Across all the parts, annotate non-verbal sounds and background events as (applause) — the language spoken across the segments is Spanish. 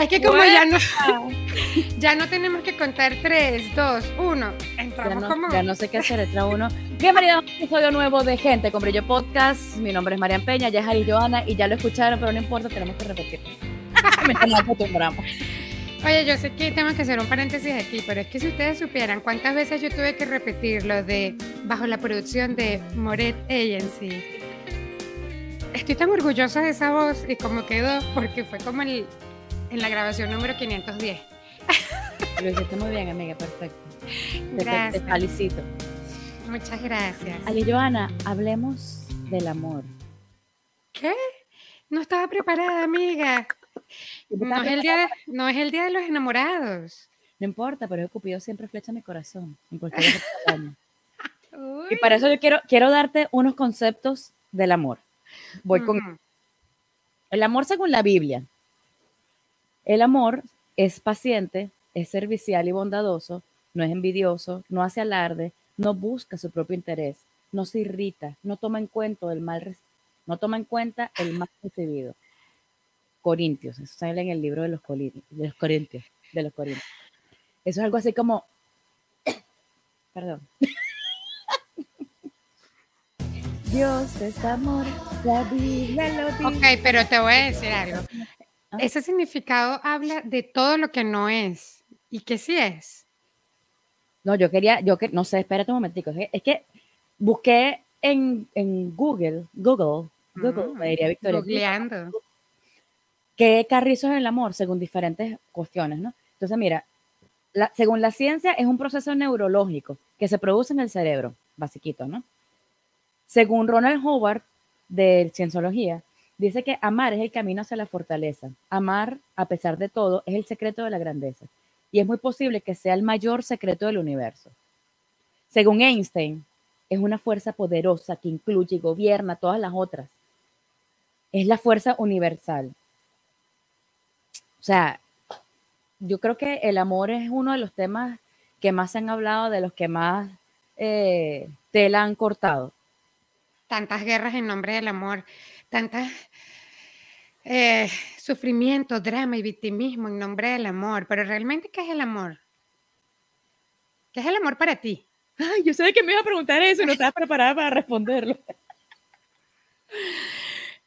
Es que como ya no, (laughs) ya no tenemos que contar 3, 2, 1. Entramos Ya no, como... ya no sé qué hacer, entra uno. Bienvenidos a un episodio nuevo de Gente con Brillo Podcast. Mi nombre es Marian Peña, ya es Ari Joana y ya lo escucharon, pero no importa, tenemos que repetir. Mientras (laughs) nos acostumbramos. Oye, yo sé que tengo que hacer un paréntesis aquí, pero es que si ustedes supieran cuántas veces yo tuve que repetir lo de bajo la producción de Moret Agency. Estoy tan orgullosa de esa voz y cómo quedó, porque fue como el- en la grabación número 510. (laughs) Lo hiciste muy bien, amiga, perfecto. Te- Te, te Gracias. felicito. Muchas gracias. Ali Joana, hablemos del amor. ¿Qué? No estaba preparada, amiga. No es, el día de, no es el día de los enamorados. No importa, pero el Cupido siempre flecha mi corazón, en cualquier (laughs) año. Y para eso yo quiero, quiero darte unos conceptos del amor. Voy con el amor según la Biblia. El amor es paciente, es servicial y bondadoso, no es envidioso, no hace alarde, no busca su propio interés, no se irrita, no toma en cuenta el mal, re- no toma en cuenta el mal recibido. Corintios, eso sale en el libro de los, Colin- de los Corintios, de los Corintios. Eso es algo así como, (coughs) perdón. Dios es amor, la Biblia lo dice. Ok, pero te voy a decir algo. Ese significado habla de todo lo que no es y que sí es. No, yo quería, yo que, no sé, espérate un momentico. Es que, es que busqué en, en Google, Google, Google, Mm, me diría Victoria, Googleando. qué carrizo es el amor según diferentes cuestiones, ¿no? Entonces, mira, la- según la ciencia es un proceso neurológico que se produce en el cerebro, basiquito, ¿no? Según Ronald Howard, de Cienciología, dice que amar es el camino hacia la fortaleza. Amar, a pesar de todo, es el secreto de la grandeza. Y es muy posible que sea el mayor secreto del universo. Según Einstein, es una fuerza poderosa que incluye y gobierna todas las otras. Es la fuerza universal. O sea, yo creo que el amor es uno de los temas que más se han hablado, de los que más eh, tela han cortado. Tantas guerras en nombre del amor, tantas eh, sufrimiento, drama y victimismo en nombre del amor. Pero realmente, ¿qué es el amor? ¿Qué es el amor para ti? Ay, yo sé que me iba a preguntar eso y no estaba preparada para responderlo.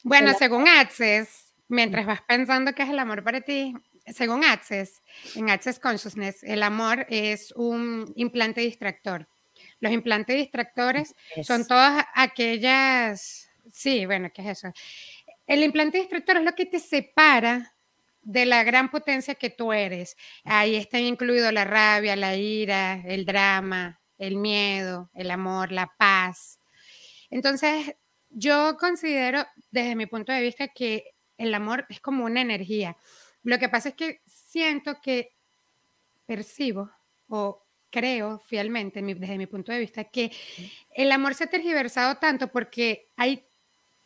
Bueno, según Access, mientras vas pensando qué es el amor para ti, según Access, en Access Consciousness, el amor es un implante distractor. Los implantes distractores son todas aquellas, sí, bueno, ¿qué es eso? El implante distractor es lo que te separa de la gran potencia que tú eres. Ahí está incluido la rabia, la ira, el drama, el miedo, el amor, la paz. Entonces, yo considero, desde mi punto de vista, que el amor es como una energía. Lo que pasa es que siento que percibo o creo fielmente, desde mi punto de vista, que el amor se ha tergiversado tanto porque hay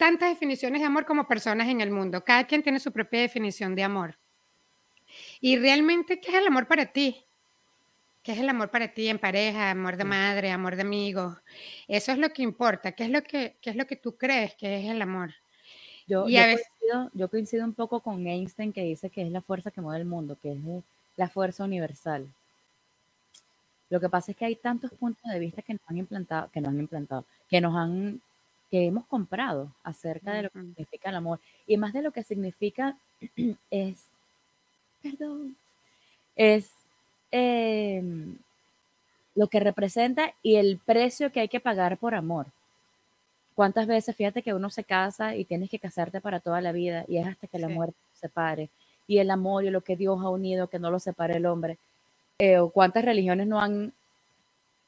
tantas definiciones de amor como personas en el mundo. Cada quien tiene su propia definición de amor. Y realmente, ¿qué es el amor para ti? ¿Qué es el amor para ti en pareja, amor de madre, amor de amigos? Eso es lo que importa. ¿Qué es lo que, qué es lo que tú crees que es el amor? Yo, Y yo a veces- coincido, yo coincido un poco con Einstein que dice que es la fuerza que mueve el mundo, que es la fuerza universal. Lo que pasa es que hay tantos puntos de vista que nos han implantado, que nos han implantado, que nos han, que hemos comprado acerca de lo que significa el amor. Y más de lo que significa (clears throat) es, perdón, es em, lo que representa y el precio que hay que pagar por amor. ¿Cuántas veces, fíjate que uno se casa y tienes que casarte para toda la vida y es hasta que la muerte te separe? Y el amor y lo que Dios ha unido, que no lo separe el hombre. Eh, o cuántas religiones no han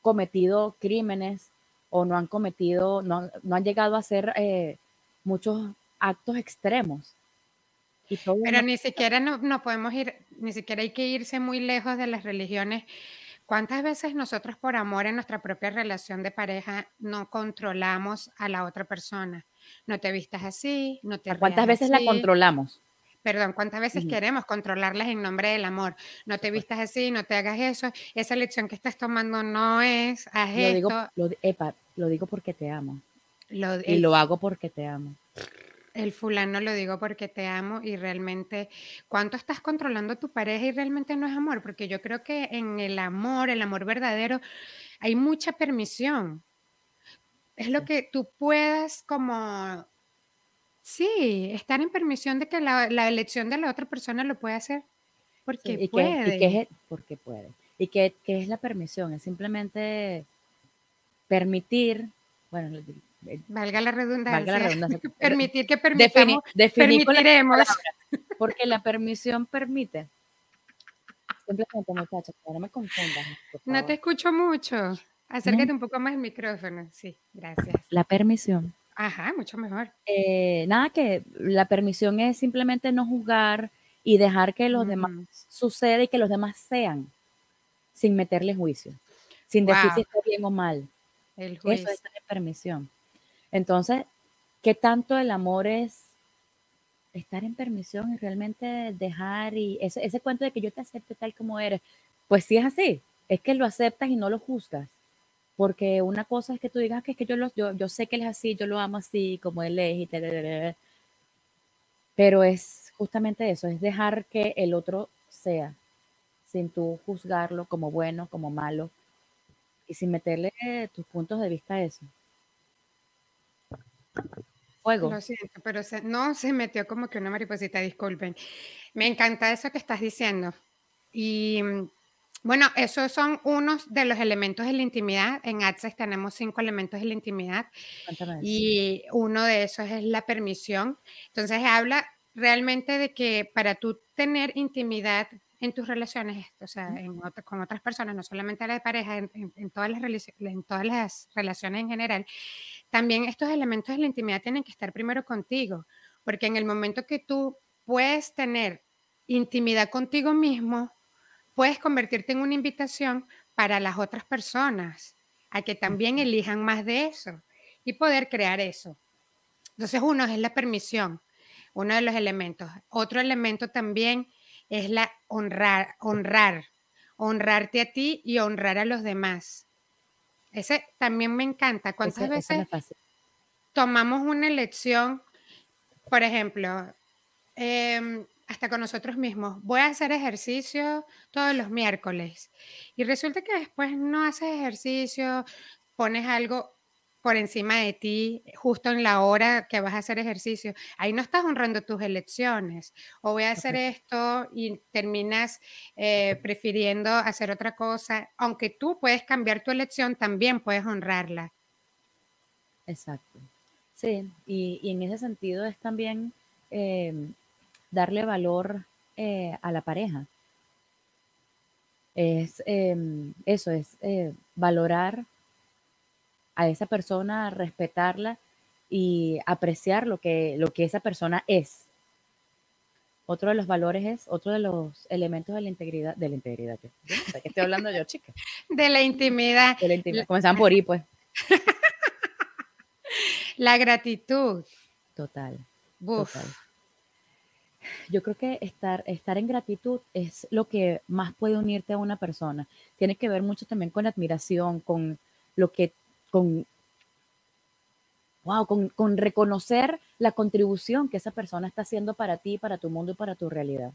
cometido crímenes o no han cometido, no, han- no han llegado a hacer eh, muchos actos extremos Pero ni siquiera no, no podemos ir, ni siquiera hay que irse muy lejos de las religiones. ¿Cuántas veces nosotros por amor en nuestra propia relación de pareja no controlamos a la otra persona? No te vistas así, no te... ¿Cuántas veces la controlamos? Perdón, ¿cuántas veces queremos controlarlas en nombre del amor? No te vistas así, no te hagas eso. Esa lección que estás tomando no es, haz lo Digo, lo, epa, lo digo porque te amo. y lo hago porque te amo. El fulano lo digo porque te amo y realmente, ¿cuánto estás controlando a tu pareja y realmente no es amor? Porque yo creo que en el amor, el amor verdadero, hay mucha permisión. Es lo que tú puedas como, sí, estar en permisión de que la, elección de la otra persona lo pueda hacer. Porque puede. y es, porque puede. ¿Y es la permisión? Es simplemente permitir, bueno, Valga la redundancia. (laughs) Permitir que permitamos, permitiremos. porque la permisión permite. Simplemente, muchachos, no me confundas. No te escucho mucho. Acércate un poco más el micrófono. Sí, gracias. La permisión. Ajá, mucho mejor. Eh, nada, que la permisión es simplemente no juzgar y dejar que los demás suceda y que los demás sean, sin meterle juicio, sin decir si está bien o mal. El juicio. Eso es la permisión. Entonces, ¿qué tanto el amor es estar en permisión y realmente dejar y ese, ese cuento de que yo te acepte tal como eres? Pues sí es así, es que lo aceptas y no lo juzgas. Porque una cosa es que tú digas que es que yo, lo, yo, sé que él es así, yo lo amo así, como él es, y pero es justamente eso, es dejar que el otro sea, sin tú juzgarlo como bueno, como malo, y sin meterle tus puntos de vista a eso. Fuego. Lo siento, pero no se metió como que una mariposita, disculpen. Me encanta eso que estás diciendo. Y bueno, esos son unos de los elementos de la intimidad. En Access tenemos cinco elementos de la intimidad y uno de esos es la permisión. Entonces habla realmente de que para tú tener intimidad en tus relaciones, o sea, con otras personas, no solamente la de pareja, en, todas las, en todas las relaciones en general, también estos elementos de la intimidad tienen que estar primero contigo, porque en el momento que tú puedes tener intimidad contigo mismo, puedes convertirte en una invitación para las otras personas a que también elijan más de eso y poder crear eso. Entonces, uno es la permisión, uno de los elementos. Otro elemento también es la honrar, honrar, honrarte a ti y honrar a los demás. Ese también me encanta. ¿Cuántas veces tomamos una elección, por ejemplo, em, hasta con nosotros mismos, voy a hacer ejercicio todos los miércoles y resulta que después no haces ejercicio, pones algo por encima de ti justo en la hora que vas a hacer ejercicio. Ahí no estás honrando tus elecciones. O voy a hacer esto y terminas eh, prefiriendo hacer otra cosa. Aunque tú puedes cambiar tu elección, también puedes honrarla. Exacto. Sí, y, en ese sentido es también em, darle valor eh, a la pareja. Es em, eso, es eh, valorar a esa persona, respetarla y apreciar lo que, lo que esa persona es. Otro de los valores es, otro de los elementos de la integridad, de la integridad, ¿qué estoy hablando yo, chica? (laughs) De la intimidad. De la intimidad. Comenzamos por ahí, pues. (laughs) la gratitud. Total. Total. Yo creo que estar, estar en gratitud es lo que más puede unirte a una persona. Tiene que ver mucho también con admiración, con lo que con, wow, con, reconocer la contribución que esa persona está haciendo para ti, para tu mundo y para tu realidad.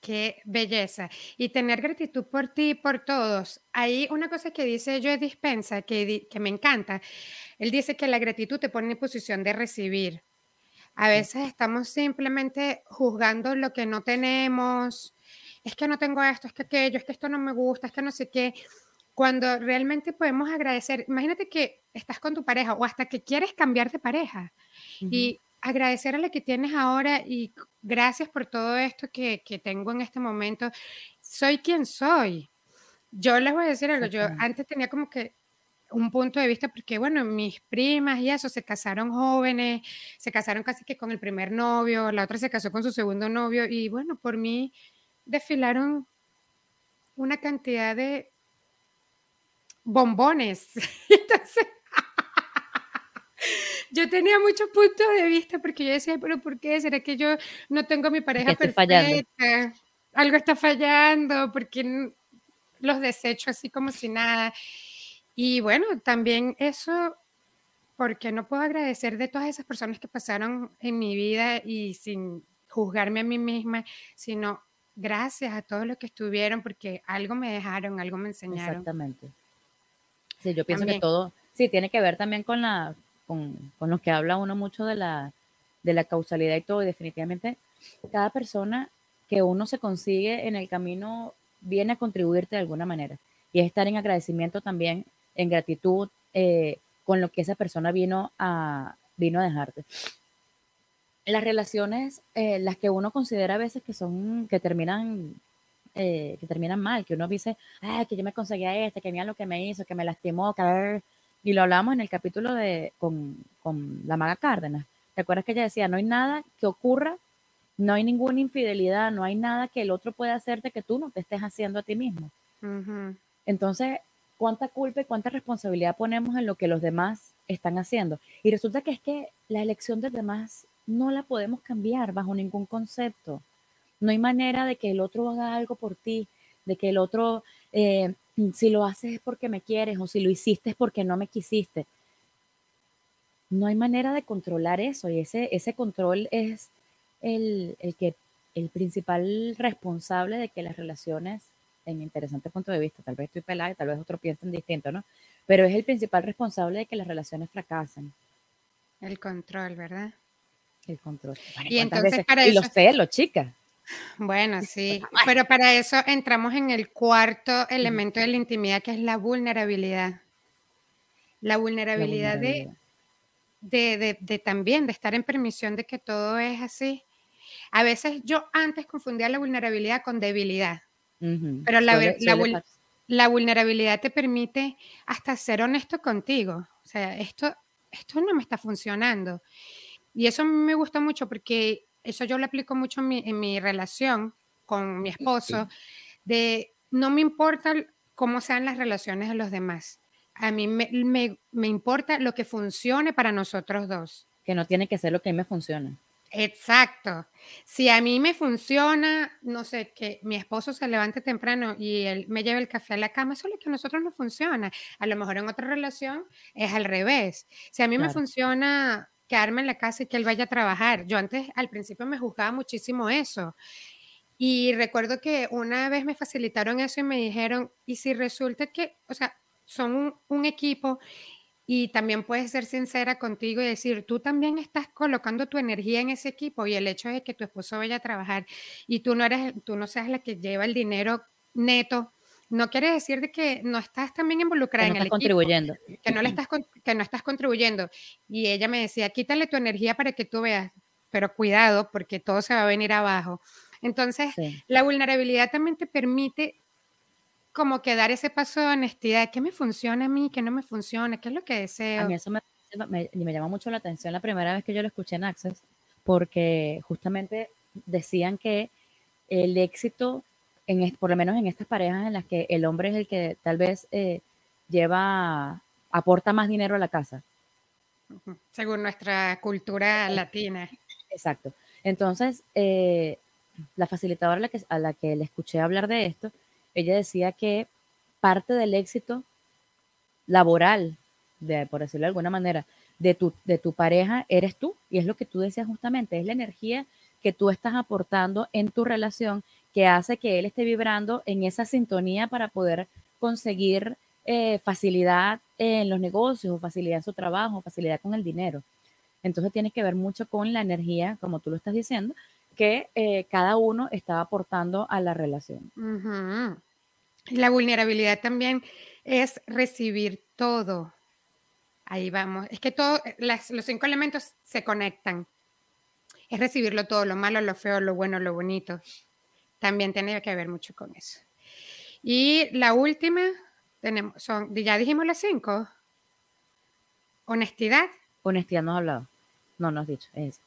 Qué belleza. Y tener gratitud por ti y por todos. Hay una cosa que dice Joe Dispensa que, que me encanta. Él dice que la gratitud te pone en posición de recibir. A veces estamos simplemente juzgando lo que no tenemos. Es que no tengo esto, es que aquello, es que esto no me gusta, es que no sé qué cuando realmente podemos agradecer, imagínate que estás con tu pareja o hasta que quieres cambiar de pareja y agradecer a la que tienes ahora y gracias por todo esto que, que, tengo en este momento. Soy quien soy. Yo les voy a decir algo, yo antes tenía como que un punto de vista, porque bueno, mis primas y eso se casaron jóvenes, se casaron casi que con el primer novio, la otra se casó con su segundo novio y bueno, por mí desfilaron una cantidad de bombones. (laughs) Entonces, (laughs) yo tenía muchos puntos de vista porque yo decía, pero ¿por qué? ¿Será que yo no tengo mi pareja perfecta? Algo está fallando, porque los desecho así como si nada. Y bueno, también eso, porque no puedo agradecer de todas esas personas que pasaron en mi vida y sin juzgarme a mí misma, sino gracias a todos los que estuvieron, porque algo me dejaron, algo me enseñaron. Exactamente. Sí, yo pienso que todo, sí, tiene que ver también con la, con, con lo que habla uno mucho de la, de la causalidad y todo, y definitivamente cada persona que uno se consigue en el camino viene a contribuirte de alguna manera. Y es estar en agradecimiento también, en gratitud eh, con lo que esa persona vino a, vino a dejarte. Las relaciones, eh, las que uno considera a veces que son, que terminan, eh, que terminan mal, que uno dice, que yo me conseguía este, que mira lo que me hizo, que me lastimó, que... Y lo hablamos en el capítulo de, con, con la maga Cárdenas. ¿Te acuerdas que ella decía, no hay nada que ocurra no hay ninguna infidelidad, no hay nada que el otro pueda hacerte que tú no te estés haciendo a ti mismo. Entonces, ¿cuánta culpa y cuánta responsabilidad ponemos en lo que los demás están haciendo? Y resulta que es que la elección de demás no la podemos cambiar bajo ningún concepto. No hay manera de que el otro haga algo por ti, de que el otro, eh, si lo haces es porque me quieres o si lo hiciste es porque no me quisiste. No hay manera de controlar eso y ese, ese control es el, que, el principal responsable de que las relaciones, en mi interesante punto de vista, tal vez estoy pelada y tal vez otros piensen distinto, ¿no? Pero es el principal responsable de que las relaciones fracasen. El control, ¿verdad? El control. y entonces para y los celos, chicas. Bueno, sí, pero para eso entramos en el cuarto elemento de la intimidad, que es la vulnerabilidad. La vulnerabilidad, De, de, de, también, de estar en permisión de que todo es así. A veces yo antes confundía la vulnerabilidad con debilidad, pero la, la, vulnerabilidad te permite hasta ser honesto contigo. O sea, esto, esto no me está funcionando. Y eso me gusta mucho porque eso yo lo aplico mucho en mi, en mi relación con mi esposo, de no me importa cómo sean las relaciones de los demás. A mí me, me, me importa lo que funcione para nosotros dos. Que no tiene que ser lo que a mí me funciona. Exacto. Si a mí me funciona, no sé, que mi esposo se levante temprano y él me lleve el café a la cama, eso es lo que a nosotros no funciona. A lo mejor en otra relación es al revés. Si a mí me funciona quedarme en la casa y que él vaya a trabajar, yo antes al principio me juzgaba muchísimo eso. Y recuerdo que una vez me facilitaron eso y me dijeron, ¿y si resulta que, o sea, son un, un equipo y también puedes ser sincera contigo y decir, tú también estás colocando tu energía en ese equipo y el hecho de que tu esposo vaya a trabajar y tú no eres, tú no seas la que lleva el dinero neto, no quiere decir de que no estás también involucrada en el contribuyendo. que no le estás que no estás contribuyendo. Y ella me decía, quítale tu energía para que tú veas, pero cuidado porque todo se va a venir abajo. Entonces, la vulnerabilidad también te permite como que dar ese paso de honestidad, ¿qué me funciona a mí? ¿Qué no me funciona? ¿Qué es lo que deseo? A mí eso me, me, me llama mucho la atención la primera vez que yo lo escuché en Access, porque justamente decían que el éxito, en, por lo menos en estas parejas en las que el hombre es el que tal vez eh, lleva, aporta más dinero a la casa. Según nuestra cultura latina. Exacto. Entonces, eh, la facilitadora a la, que, a la que le escuché hablar de esto, ella decía que parte del éxito laboral, de, por decirlo de alguna manera, de tu, de tu pareja eres tú. Y es lo que tú decías justamente, es la energía que tú estás aportando en tu relación que hace que él esté vibrando en esa sintonía para poder conseguir eh, facilidad en los negocios, facilidad en su trabajo, facilidad con el dinero. Entonces tiene que ver mucho con la energía, como tú lo estás diciendo, que eh, cada uno estaba aportando a la relación. La vulnerabilidad también es recibir todo. Ahí vamos. Es que todo, los cinco elementos se conectan. Es recibirlo todo, lo malo, lo feo, lo bueno, lo bonito. También tiene que ver mucho con eso. Y la última, tenemos, son, ya dijimos las cinco. honestidad. Honestidad no has hablado. No, no has dicho. Es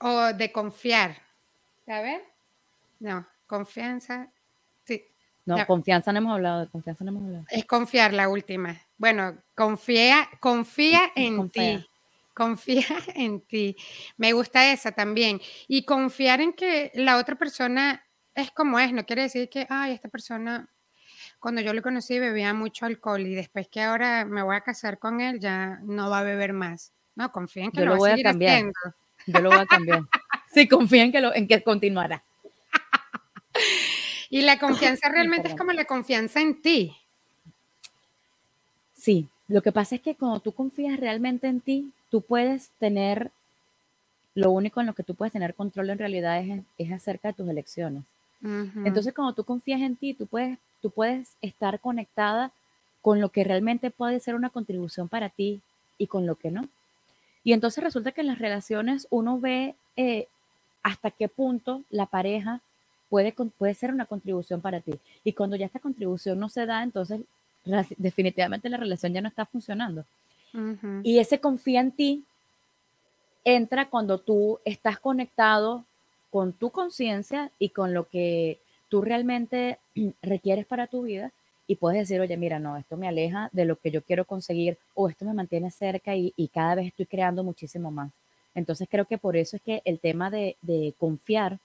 O de confiar. A ver. No, confianza. Sí. No, confianza no hemos hablado, de confianza no hemos hablado. Es confiar la última. Bueno, confía, confía en ti. Confía (laughs) en ti. Me gusta esa también. Y confiar en que la otra persona es como es. No quiere decir que, ay, esta persona, cuando yo lo conocí bebía mucho alcohol y después que ahora me voy a casar con él, ya no va a beber más. No, confía en que yo lo, voy a, cambiar. Yo lo voy a cambiar. (laughs) sí, confía en que, lo, en que continuará. y la confianza (coughs) realmente es como la confianza en ti. Sí, lo que pasa es que cuando tú confías realmente en ti, tú puedes tener, lo único en lo que tú puedes tener control en realidad es, es acerca de tus elecciones. Entonces, cuando tú confías en ti, tú puedes, tú puedes estar conectada con lo que realmente puede ser una contribución para ti y con lo que no. Y entonces resulta que en las relaciones uno ve eh, hasta qué punto la pareja puede, puede ser una contribución para ti. Y cuando ya esta contribución no se da, entonces definitivamente la relación ya no está funcionando. Y ese confía en ti entra cuando tú estás conectado con tu conciencia y con lo que tú realmente (clears throat) requieres para tu vida y puedes decir, oye, mira, no, esto me aleja de lo que yo quiero conseguir o esto me mantiene cerca y, cada vez estoy creando muchísimo más. Entonces creo que por eso es que el tema de, de confiar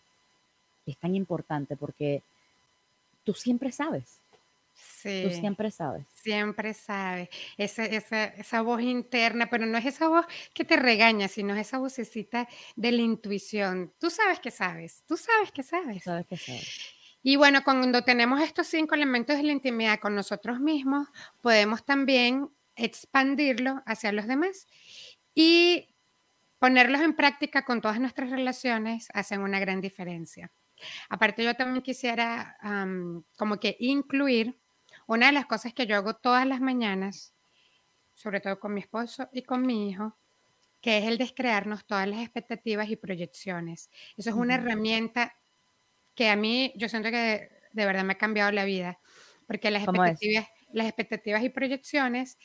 es tan importante porque tú siempre sabes, Tú siempre sabes. Siempre sabes. Esa, esa, esa, voz interna, pero no es esa voz que te regaña, sino esa vocecita de la intuición. Tú sabes que sabes, tú sabes que sabes. Sabes que sabes. Y bueno, cuando tenemos estos cinco elementos de la intimidad con nosotros mismos, podemos también expandirlo hacia los demás y ponerlos en práctica con todas nuestras relaciones hacen una gran diferencia. Aparte, yo también quisiera como que incluir una de las cosas que yo hago todas las mañanas, sobre todo con mi esposo y con mi hijo, que es el descrearnos todas las expectativas y proyecciones. Eso es una herramienta que a mí, yo siento que de verdad me ha cambiado la vida, porque las expectativas, las expectativas y proyecciones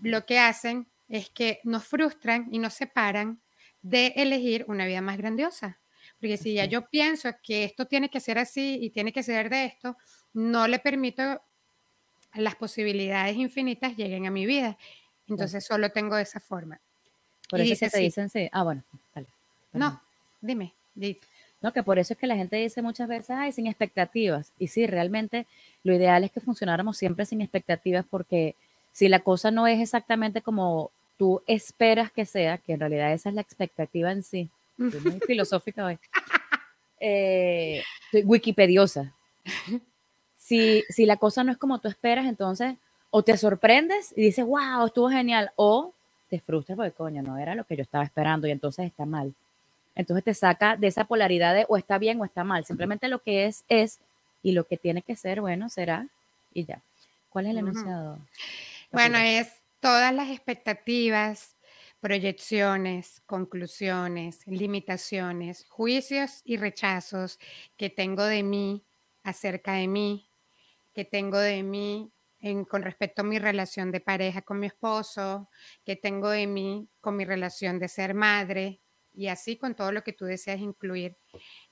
lo que hacen es que nos frustran y nos separan de elegir una vida más grandiosa. Porque si ya yo pienso que esto tiene que ser así y tiene que ser de esto, no le permito las posibilidades infinitas lleguen a mi vida. Entonces solo tengo esa forma. Por eso es que te dicen, sí. Ah, bueno, No, dime, No, que por eso es que la gente dice muchas veces, ay, sin expectativas. Y sí, realmente lo ideal es que funcionáramos siempre sin expectativas porque si la cosa no es exactamente como tú esperas que sea, que en realidad esa es la expectativa en sí, muy (laughs) filosófica hoy, eh, wikipediosa (laughs) si, si la cosa no es como tú esperas, entonces o te sorprendes y dices, wow, estuvo genial, o te frustras porque, coño, no era lo que yo estaba esperando y entonces está mal. Entonces te saca de esa polaridad de o está bien o está mal. Simplemente lo que es, es, y lo que tiene que ser, bueno, será, y ya. ¿Cuál es el enunciado? Bueno, es todas las expectativas, proyecciones, conclusiones, limitaciones, juicios y rechazos que tengo de mí, acerca de mí, que tengo de mí en, con respecto a mi relación de pareja con mi esposo, que tengo de mí con mi relación de ser madre y así con todo lo que tú deseas incluir.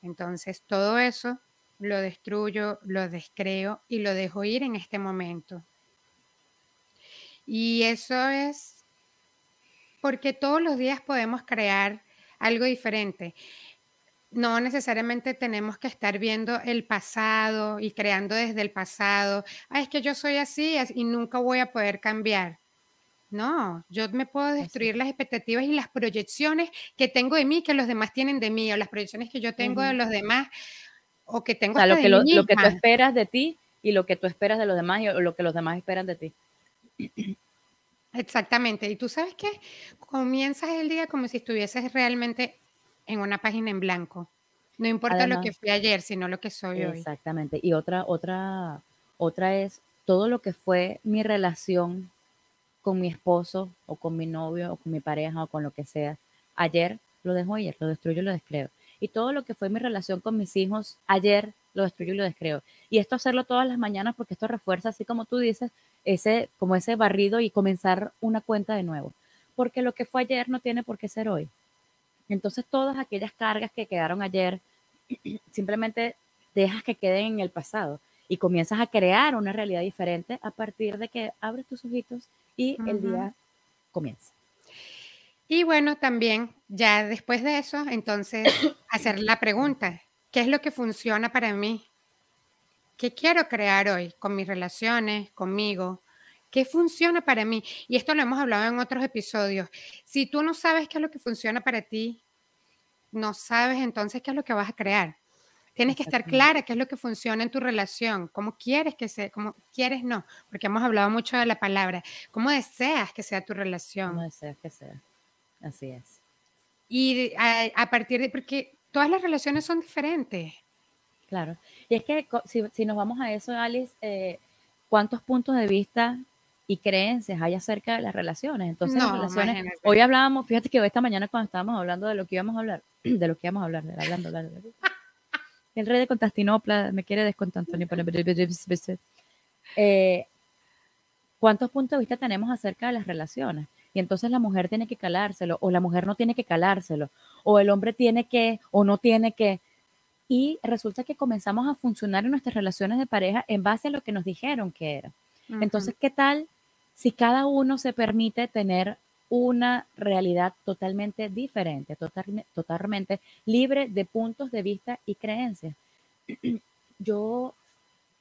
Entonces, todo eso lo destruyo, lo descreo y lo dejo ir en este momento. Y eso es porque todos los días podemos crear algo diferente no necesariamente tenemos que estar viendo el pasado y creando desde el pasado. Ah, es que yo soy así y nunca voy a poder cambiar. No, yo me puedo destruir las expectativas y las proyecciones que tengo de mí, que los demás tienen de mí, o las proyecciones que yo tengo de los demás, o que tengo o sea, lo que, lo, que tú esperas de ti y lo que tú esperas de los demás y lo que los demás esperan de ti. Exactamente. Y tú sabes que comienzas el día como si estuvieses realmente en una página en blanco. No importa lo que fui ayer, sino lo que soy hoy. Exactamente. Y otra, otra, otra es todo lo que fue mi relación con mi esposo o con mi novio o con mi pareja o con lo que sea. Ayer lo dejo ayer, lo destruyo y lo descreo. Y todo lo que fue mi relación con mis hijos ayer lo destruyo y lo descreo. Y esto hacerlo todas las mañanas porque esto refuerza, así como tú dices, ese, como ese barrido y comenzar una cuenta de nuevo. porque lo que fue ayer no tiene por qué ser hoy. Entonces todas aquellas cargas que quedaron ayer, (clears throat) simplemente dejas que queden en el pasado y comienzas a crear una realidad diferente a partir de que abres tus ojitos y el día comienza. Y bueno, también ya después de eso, entonces (coughs) hacer la pregunta, ¿qué es lo que funciona para mí? ¿Qué quiero crear hoy con mis relaciones, conmigo? ¿Qué funciona para mí? Y esto lo hemos hablado en otros episodios. Si tú no sabes qué es lo que funciona para ti, no sabes entonces qué es lo que vas a crear. Tienes que estar clara qué es lo que funciona en tu relación, cómo quieres que sea, cómo quieres no, porque hemos hablado mucho de la palabra, cómo deseas que sea tu relación. Cómo deseas que sea. Así es. Y a, partir de, porque todas las relaciones son diferentes. Claro. Y es que si, nos vamos a eso, Alice, eh, ¿cuántos puntos de vista y creencias hay acerca de las relaciones? Entonces, las relaciones, hoy hablábamos, fíjate que esta mañana cuando estábamos hablando de lo que íbamos a hablar, (clears throat) de lo que íbamos a hablar, hablando, hablando, el rey de Constantinopla me quiere descontar, Antonio. Eh, ¿Cuántos puntos de vista tenemos acerca de las relaciones? Y entonces la mujer tiene que calárselo, o la mujer no tiene que calárselo, o el hombre tiene que, o no tiene que. Y resulta que comenzamos a funcionar en nuestras relaciones de pareja en base a lo que nos dijeron que era. Entonces, ¿qué tal si cada uno se permite tener una realidad totalmente diferente, totalmente libre de puntos de vista y creencias? (clears throat) Yo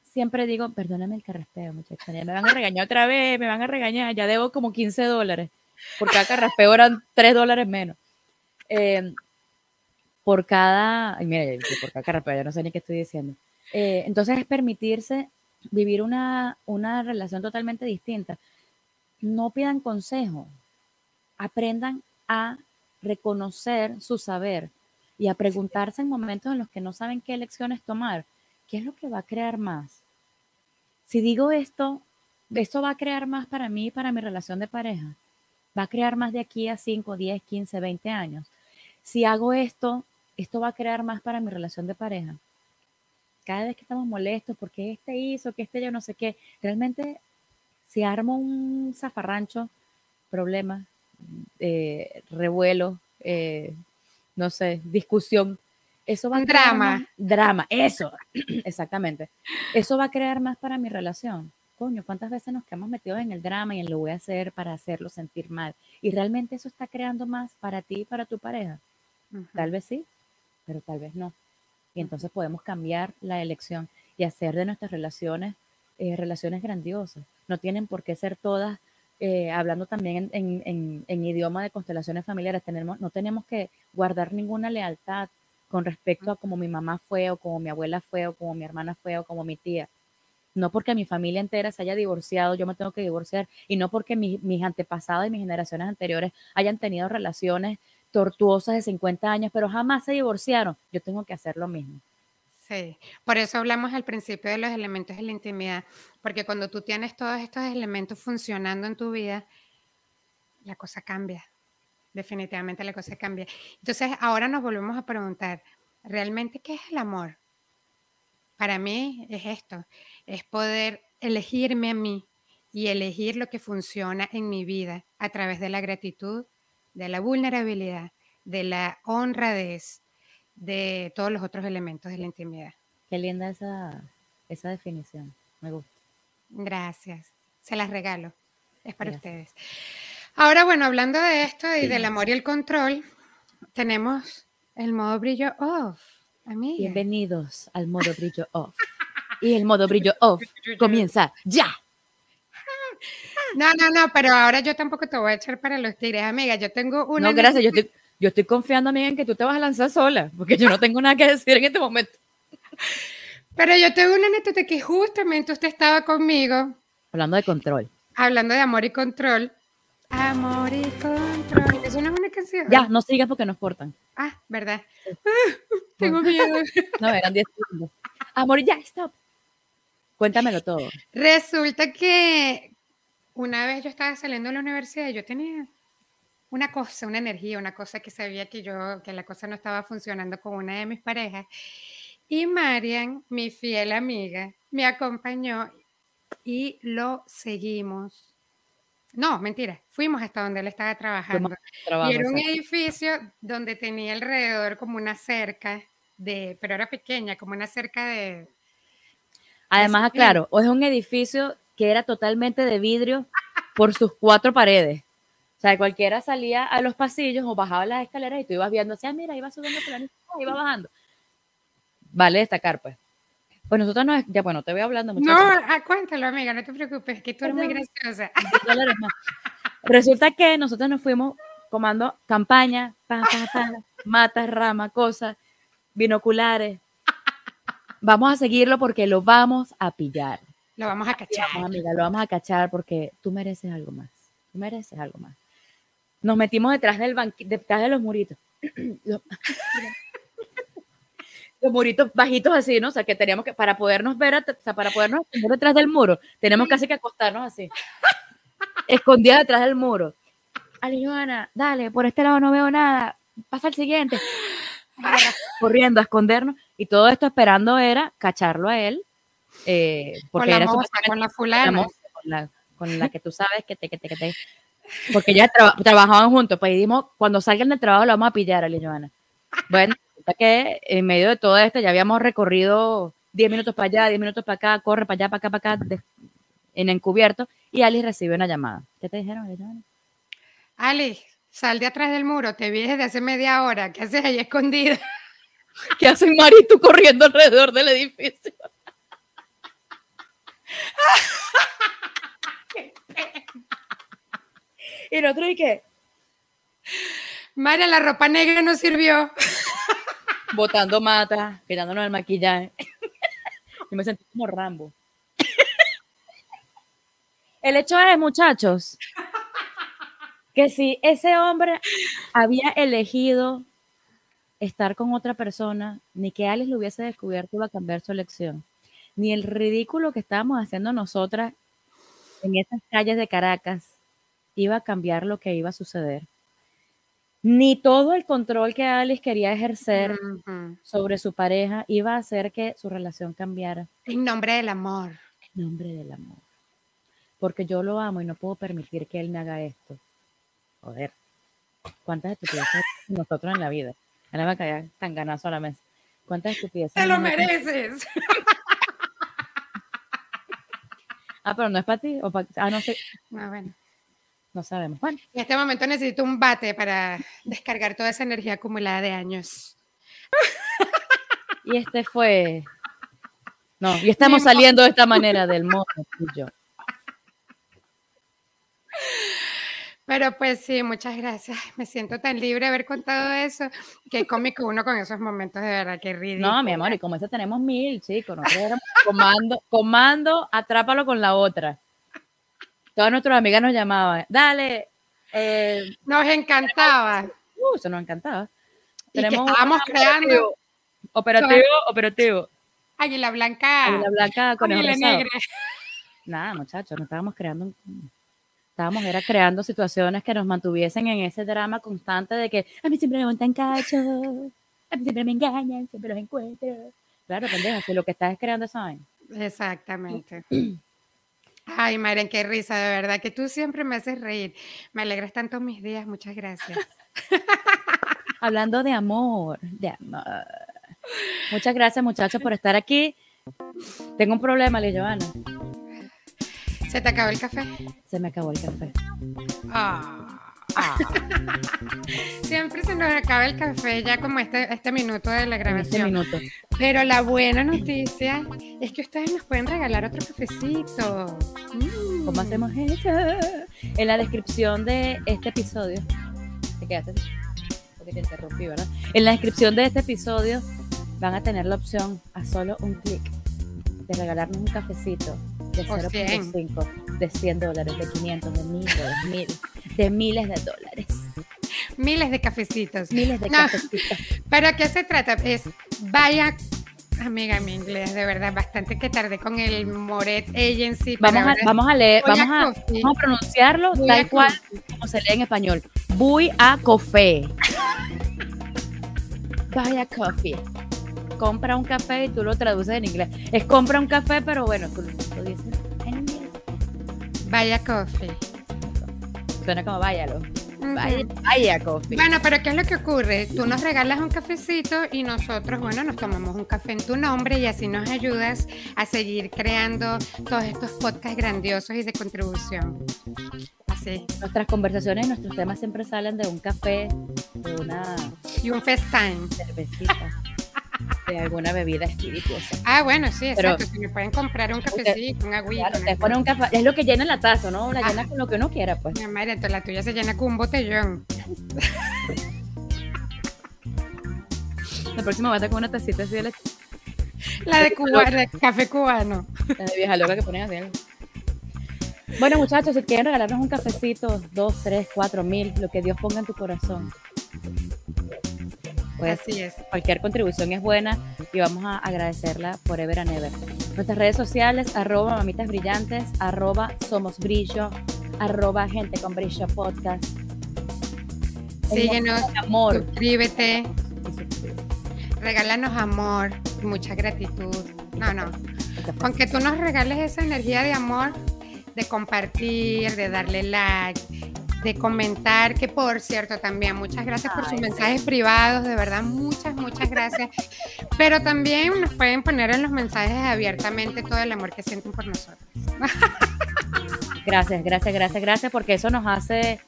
siempre digo, perdóname el carraspeo, muchachos, me van a regañar otra vez, me van a regañar, ya debo como 15 dólares por cada carraspeo eran 3 dólares menos. Eh, por cada, ay, mira, por cada carraspeo, ya no sé ni qué estoy diciendo. Eh, entonces es permitirse vivir una, una relación totalmente distinta. No pidan consejo, aprendan a reconocer su saber y a preguntarse en momentos en los que no saben qué elecciones tomar, ¿qué es lo que va a crear más? Si digo esto, ¿esto va a crear más para mí y para mi relación de pareja? va a crear más de aquí a 5, 10, 15, 20 años. Si hago esto, esto va a crear más para mi relación de pareja. Cada vez que estamos molestos porque este hizo, que este yo no sé qué, realmente si armo un zafarrancho, problema, eh, revuelo, eh, no sé, discusión, eso va a crear drama. drama, eso, (clears throat) exactamente. Eso va a crear más para mi relación coño, ¿cuántas veces nos quedamos metidos en el drama y en lo voy a hacer para hacerlo sentir mal? Y realmente eso está creando más para ti y para tu pareja. Tal vez sí, pero tal vez no. Y entonces podemos cambiar la elección y hacer de nuestras relaciones eh, relaciones grandiosas. No tienen por qué ser todas, eh, hablando también en, idioma de constelaciones familiares, tenemos, no tenemos que guardar ninguna lealtad con respecto a cómo mi mamá fue o como mi abuela fue o como mi hermana fue o como mi tía no porque mi familia entera se haya divorciado, yo me tengo que divorciar, y no porque mis antepasados y mis generaciones anteriores hayan tenido relaciones tortuosas de 50 años, pero jamás se divorciaron, yo tengo que hacer lo mismo. Sí, por eso hablamos al principio de los elementos de la intimidad, porque cuando tú tienes todos estos elementos funcionando en tu vida, la cosa cambia, definitivamente la cosa cambia. Entonces, ahora nos volvemos a preguntar, ¿realmente qué es el amor? Para mí es esto, es poder elegirme a mí y elegir lo que funciona en mi vida a través de la gratitud, de la vulnerabilidad, de la honradez, de todos los otros elementos de la intimidad. Qué linda esa, esa definición, me gusta. Gracias, se las regalo, es para ustedes. Ahora, bueno, hablando de esto y del amor y el control, tenemos el modo brillo off. Bienvenidos al modo brillo off. Y el modo brillo off (laughs) comienza ya. No, no, no, pero ahora yo tampoco te voy a echar para los tigres, amiga. Yo tengo una. No, gracias. Yo estoy, yo estoy confiando, amiga, en que tú te vas a lanzar sola, porque yo no tengo nada que decir en este momento. Pero yo tengo una anécdota que justamente usted estaba conmigo. Hablando de control. Hablando de amor y control. Amor y control. ¿Eso no es una canción? Ya, no sigas porque nos cortan. Ah, ¿verdad? Ah, (laughs) tengo miedo. (laughs) no, eran 10 segundos. Amor, ya, stop. Cuéntamelo todo. Resulta que una vez yo estaba saliendo de la universidad y yo tenía una cosa, una energía, una cosa que sabía que yo, que la cosa no estaba funcionando con una de mis parejas. Y Marian, mi fiel amiga, me acompañó y lo seguimos No, mentira. Fuimos hasta donde él estaba trabajando. Trabajo, y era un edificio donde tenía alrededor como una cerca de, pero era pequeña, como una cerca de. Además, Ese- claro, o es un edificio que era totalmente de vidrio por sus cuatro paredes. O sea, cualquiera salía a los pasillos o bajaba las escaleras y tú ibas viendo así, ah, mira, iba subiendo ah, iba bajando. Vale destacar, pues. Pues nosotros no, ya bueno, te voy hablando No, muchachos. ah, cuéntalo, amiga, no te preocupes, que tú eres muy graciosa. 10 dólares más. Resulta que nosotros nos fuimos comando campaña, pa, pa, pa, matas, rama, cosas, binoculares. Vamos a seguirlo porque lo vamos a pillar. Lo vamos a cachar. Vamos, amiga, lo vamos a cachar porque tú mereces algo más. Tú mereces algo más. Nos metimos detrás del banqui- detrás de los muritos. (clears throat) los, (laughs) los muritos bajitos así, ¿no? O sea, que teníamos que, para podernos ver, o sea, para podernos esconder detrás del muro, tenemos casi que acostarnos así. (laughs) Escondida detrás del muro. Ali, Joana, dale, por este lado no veo nada. Pasa al siguiente. (laughs) Corriendo a escondernos. Y todo esto esperando era cacharlo a él. eh, Con porque la era moza, supuestamente con la fulana. con la, con la que tú sabes que te, que te, que te. Porque ya traba- trabajaban juntos, pues dijimos, cuando salgan del trabajo lo vamos a pillar a Joana. Bueno, que en medio de todo esto ya habíamos recorrido 10 minutos para allá, 10 minutos para acá, corre para allá, para acá, para acá, de- en encubierto, y Alice recibe una llamada. ¿Qué te dijeron, Joana? Ali, sal de atrás del muro, te vi desde hace media hora. ¿Qué haces ahí escondida? (laughs) ¿Qué hacen Mari y tú corriendo alrededor del edificio? (laughs) y nosotros, ¿y qué? María, la ropa negra no sirvió. (laughs) botando mata, quitándonos el maquillaje. (laughs) Yo me sentí como Rambo. (laughs) El hecho es, muchachos, que si ese hombre había elegido estar con otra persona, ni que Alice lo hubiese descubierto iba a cambiar su elección, ni el ridículo que estábamos haciendo nosotras en esas calles de Caracas iba a cambiar lo que iba a suceder. Ni todo el control que Alice quería ejercer sobre su pareja iba a hacer que su relación cambiara En nombre del amor. en nombre del amor. Porque yo lo amo y no puedo permitir que él me haga esto. Joder. ¿Cuántas estupideces nosotros en la vida? Ahora me va a caer tan ganazo a la mesa. ¿Cuántas estupideces? Te lo mereces. Ah, pero no es para ti. O pa- ah, no sé. Ah, bueno. No sabemos. Bueno, En este momento necesito un bate para descargar toda esa energía acumulada de años. (laughs) y este fue. No, y estamos Mi saliendo de esta manera del modo tú y yo. Pero pues sí, muchas gracias. Me siento tan libre de haber contado eso. Qué cómico uno con esos momentos, de verdad, qué ridículo. No, mi amor, y como ese tenemos mil, chicos. Nosotros éramos comando, comando, atrápalo con la otra. Todas nuestras amigas nos llamaban, dale, eh, Nos encantaba. uh, eso nos encantaba. Y que estábamos creando Operativo, operativo. Águila Blanca. Águila blanca con Águila. Negra. Nada, muchachos, no estábamos creando, un- estábamos era creando situaciones que nos mantuviesen en ese drama constante de que a mí siempre me montan cacho, a mí siempre me engañan, siempre los encuentro. Claro, pendeja, si lo que estás es creando vaina. Exactamente. (clears throat) Ay, Maren, qué risa, de verdad, que tú siempre me haces reír. Me alegras tanto mis días, muchas gracias. (laughs) Hablando de amor, de amor. Muchas gracias, muchachos, por estar aquí. Tengo un problema, Joana. ¿Se te acabó el café? Se me acabó el café. Ah. (laughs) Siempre se nos acaba el café ya como este, este minuto de la este grabación. minuto. Pero la buena noticia es que ustedes nos pueden regalar otro cafecito. Mm. ¿Cómo hacemos eso? En la descripción de este episodio. ¿Te quedaste? Porque te interrumpí, ¿verdad? En la descripción de este episodio van a tener la opción a solo un clic de regalarnos un cafecito de O 0.5, de 100 dólares, de 500, de 1000, de 2000, de miles de dólares. Miles de cafecitos. Miles de No. cafecitos. ¿Pero qué se trata? Es vaya, amiga, mi inglés, de verdad, bastante que tardé con el Moret Agency. Vamos a, vamos a leer, vamos a, vamos a pronunciarlo tal a cual como se lee en español. Voy a café. Vaya coffee. Compra un café y tú lo traduces en inglés. Es compra un café, pero bueno, tú lo dices en inglés. Vaya Coffee. Suena como váyalo. Vaya, vaya coffee. Bueno, pero ¿qué es lo que ocurre? Tú nos regalas un cafecito y nosotros, bueno, nos tomamos un café en tu nombre y así nos ayudas a seguir creando todos estos podcasts grandiosos y de contribución. Así. Nuestras conversaciones, nuestros temas siempre salen de un café, de una Y un FaceTime. cervecita, de alguna bebida espirituosa. Ah, bueno, sí, Pero- exacto. Si me pueden comprar un cafecito, un agüita. Claro, una te ponen un café, es lo que llena la taza, ¿no? La Ah. llena con lo que uno quiera, pues. Mi madre, entonces la tuya se llena con un botellón. La próxima va a estar con una tacita así de la, La de Cuba, de café cubano. la de vieja loca que ponen así. Bueno, muchachos, si quieren regalarnos un cafecito, dos, tres, cuatro mil, lo que Dios ponga en tu corazón. Pues Así es. cualquier contribución es buena y vamos a agradecerla forever and ever. Nuestras redes sociales, arroba mamitas brillantes, arroba somos brillo, arroba gente con brillo podcast. Síguenos, Amor. suscríbete, regálanos amor, mucha gratitud. No, no. Con que tú nos regales esa energía de amor, de compartir, de darle like, de comentar, que por cierto también, muchas gracias por sus mensajes privados, de verdad, muchas, muchas gracias. Pero también nos pueden poner en los mensajes abiertamente todo el amor que sienten por nosotros. Gracias, gracias, gracias, gracias, porque eso nos hace,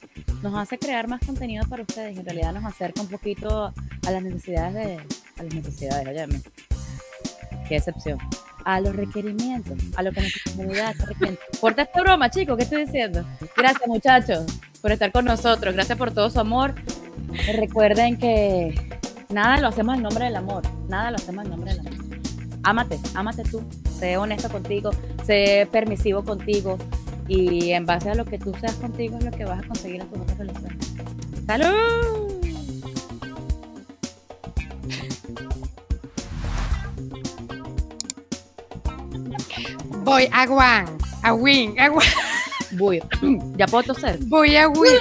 nos hace crear más contenido para ustedes. En realidad nos acerca un poquito a las necesidades de, a las necesidades, óyeme. Qué excepción. A los requerimientos, a lo que nuestra comunidad está requiriendo. Corta esta broma, chicos, ¿qué estoy diciendo? Gracias, muchachos, por estar con nosotros. Gracias por todo su amor. Recuerden que nada lo hacemos en nombre del amor. Nada lo hacemos en nombre del amor. Ámate, ámate tú. Sé honesto contigo, sé permisivo contigo. Y en base a lo que tú seas contigo es lo que vas a conseguir en tus otras relaciones. ¡Salud! Voy a Guan, a Win, a Guan, Voy. (coughs) ¿Ya puedo toser? voy a Win.